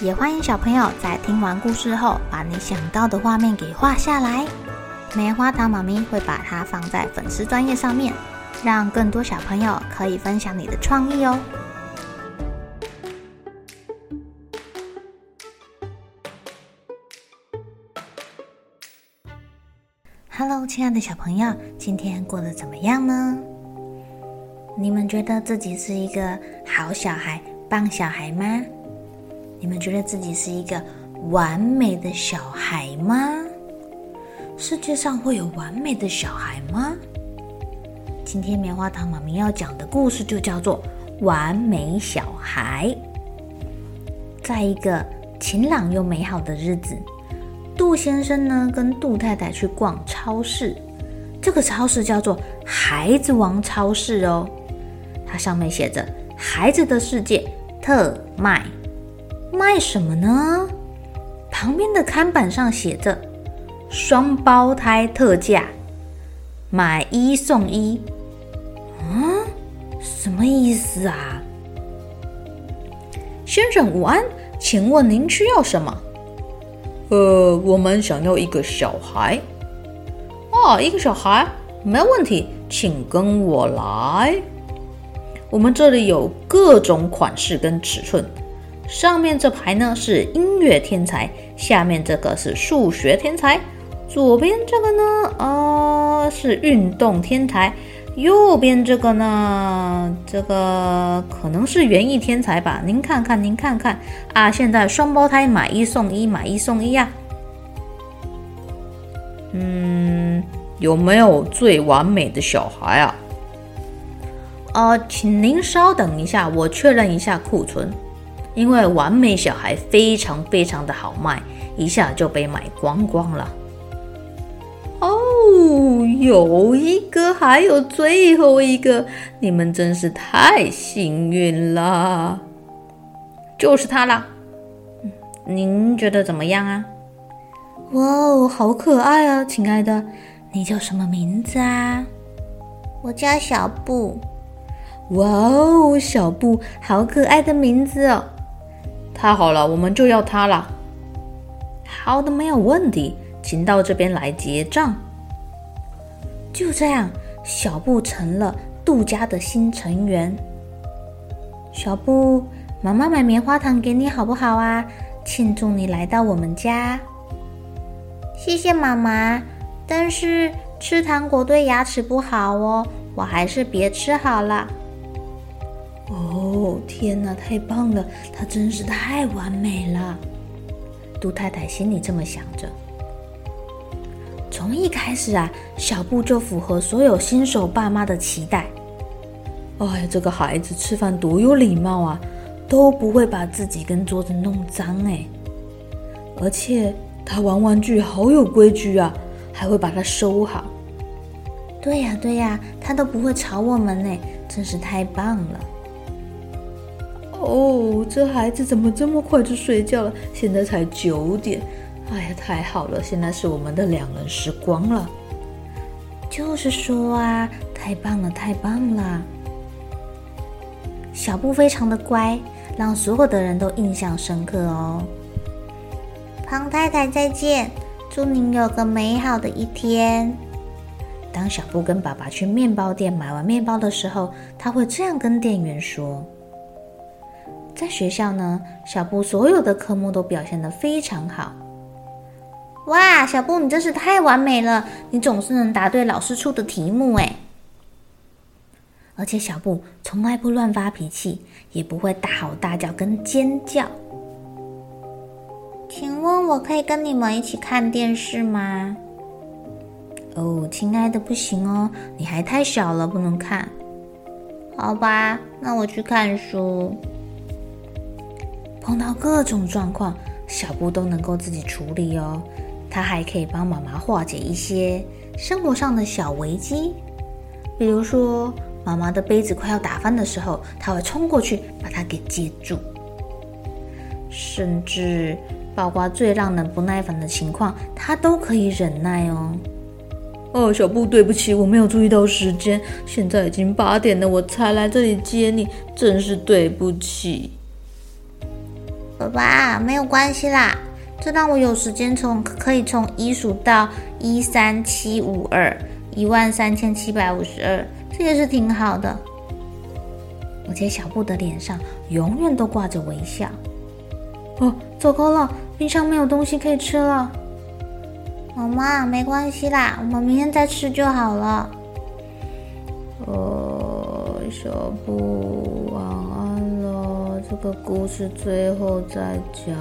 也欢迎小朋友在听完故事后，把你想到的画面给画下来。棉花糖妈咪会把它放在粉丝专页上面，让更多小朋友可以分享你的创意哦。Hello，亲爱的小朋友，今天过得怎么样呢？你们觉得自己是一个好小孩、棒小孩吗？你们觉得自己是一个完美的小孩吗？世界上会有完美的小孩吗？今天棉花糖妈咪要讲的故事就叫做《完美小孩》。在一个晴朗又美好的日子，杜先生呢跟杜太太去逛超市，这个超市叫做孩子王超市哦，它上面写着“孩子的世界特卖”。卖什么呢？旁边的看板上写着“双胞胎特价，买一送一”。嗯，什么意思啊？先生午安，请问您需要什么？呃，我们想要一个小孩。哦，一个小孩，没问题，请跟我来。我们这里有各种款式跟尺寸。上面这排呢是音乐天才，下面这个是数学天才，左边这个呢，呃，是运动天才，右边这个呢，这个可能是园艺天才吧？您看看，您看看啊！现在双胞胎买一送一，买一送一呀！嗯，有没有最完美的小孩啊？呃，请您稍等一下，我确认一下库存。因为完美小孩非常非常的好卖，一下就被买光光了。哦，有一个，还有最后一个，你们真是太幸运了。就是他了。您觉得怎么样啊？哇哦，好可爱啊，亲爱的，你叫什么名字啊？我叫小布。哇哦，小布，好可爱的名字哦。太好了，我们就要它了。好的，没有问题，请到这边来结账。就这样，小布成了杜家的新成员。小布，妈妈买棉花糖给你好不好啊？庆祝你来到我们家。谢谢妈妈，但是吃糖果对牙齿不好哦，我还是别吃好了。哦，天哪，太棒了！他真是太完美了。杜太太心里这么想着。从一开始啊，小布就符合所有新手爸妈的期待。哎，这个孩子吃饭多有礼貌啊，都不会把自己跟桌子弄脏哎。而且他玩玩具好有规矩啊，还会把它收好。对呀对呀，他都不会吵我们呢，真是太棒了。哦，这孩子怎么这么快就睡觉了？现在才九点。哎呀，太好了，现在是我们的两人时光了。就是说啊，太棒了，太棒了！小布非常的乖，让所有的人都印象深刻哦。庞太太再见，祝您有个美好的一天。当小布跟爸爸去面包店买完面包的时候，他会这样跟店员说。在学校呢，小布所有的科目都表现得非常好。哇，小布你真是太完美了！你总是能答对老师出的题目哎。而且小布从来不乱发脾气，也不会大吼大叫跟尖叫。请问我可以跟你们一起看电视吗？哦，亲爱的，不行哦，你还太小了，不能看。好吧，那我去看书。碰到各种状况，小布都能够自己处理哦。他还可以帮妈妈化解一些生活上的小危机，比如说妈妈的杯子快要打翻的时候，他会冲过去把它给接住。甚至包括最让人不耐烦的情况，他都可以忍耐哦。哦，小布，对不起，我没有注意到时间，现在已经八点了，我才来这里接你，真是对不起。爸爸，没有关系啦，这让我有时间从可以从一数到一三七五二一万三千七百五十二，这也是挺好的。而且小布的脸上永远都挂着微笑。哦，糟糕了，冰箱没有东西可以吃了。妈妈，没关系啦，我们明天再吃就好了。呃，小布，晚安了。这个故事最后再讲。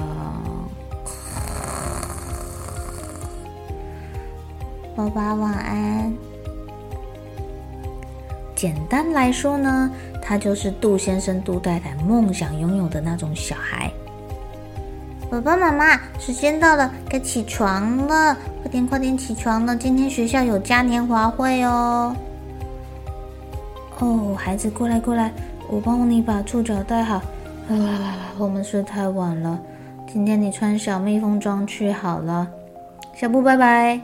宝宝晚安。简单来说呢，他就是杜先生、杜太太梦想拥有的那种小孩。爸爸妈妈，时间到了，该起床了，快点快点起床了！今天学校有嘉年华会哦。哦，孩子，过来过来，我帮你把触角戴好。啊，我们睡太晚了，今天你穿小蜜蜂装去好了。小布，拜拜，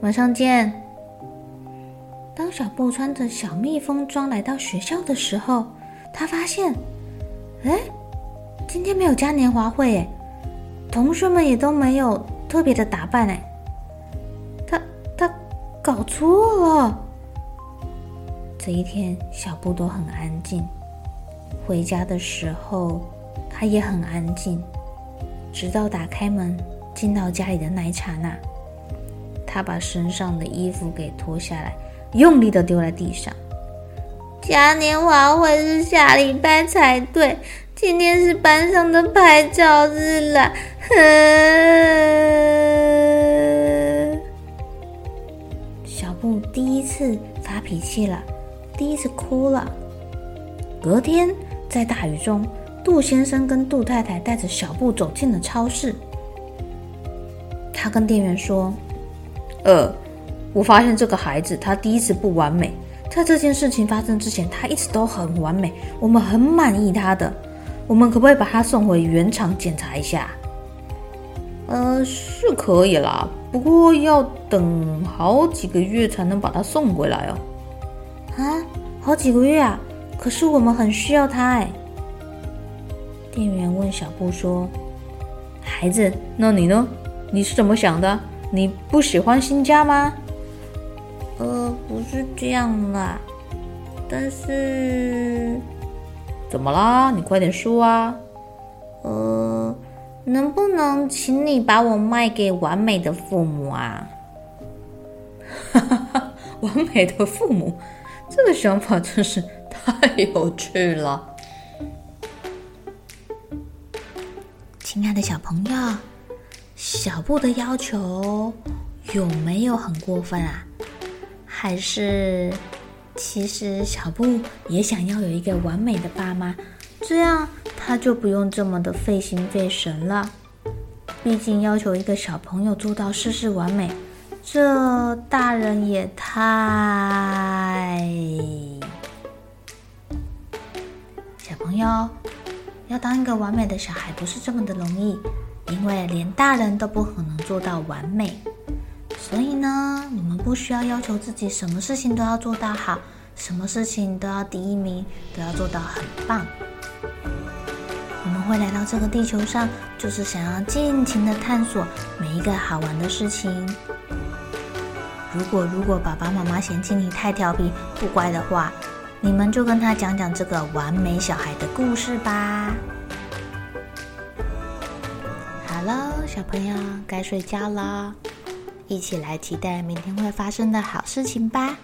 晚上见。当小布穿着小蜜蜂装来到学校的时候，他发现，哎。今天没有嘉年华会诶，同学们也都没有特别的打扮诶。他他搞错了。这一天，小布都很安静。回家的时候，他也很安静，直到打开门进到家里的那一刹那，他把身上的衣服给脱下来，用力的丢在地上。嘉年华会是下礼拜才对。今天是班上的拍照日了，小布第一次发脾气了，第一次哭了。隔天在大雨中，杜先生跟杜太太带着小布走进了超市。他跟店员说：“呃，我发现这个孩子他第一次不完美，在这件事情发生之前，他一直都很完美，我们很满意他的。”我们可不可以把他送回原厂检查一下？呃，是可以啦，不过要等好几个月才能把他送回来哦。啊，好几个月啊！可是我们很需要它哎。店员问小布说：“孩子，那你呢？你是怎么想的？你不喜欢新家吗？”呃，不是这样啦，但是。怎么啦？你快点说啊！呃，能不能请你把我卖给完美的父母啊？哈哈哈，完美的父母，这个想法真是太有趣了。亲爱的小朋友，小布的要求有没有很过分啊？还是？其实小布也想要有一个完美的爸妈，这样他就不用这么的费心费神了。毕竟要求一个小朋友做到事事完美，这大人也太……小朋友要当一个完美的小孩不是这么的容易，因为连大人都不可能做到完美。所以呢，我们不需要要求自己什么事情都要做到好，什么事情都要第一名，都要做到很棒。我们会来到这个地球上，就是想要尽情的探索每一个好玩的事情。如果如果爸爸妈妈嫌弃你太调皮不乖的话，你们就跟他讲讲这个完美小孩的故事吧。好喽，小朋友该睡觉了。一起来期待明天会发生的好事情吧！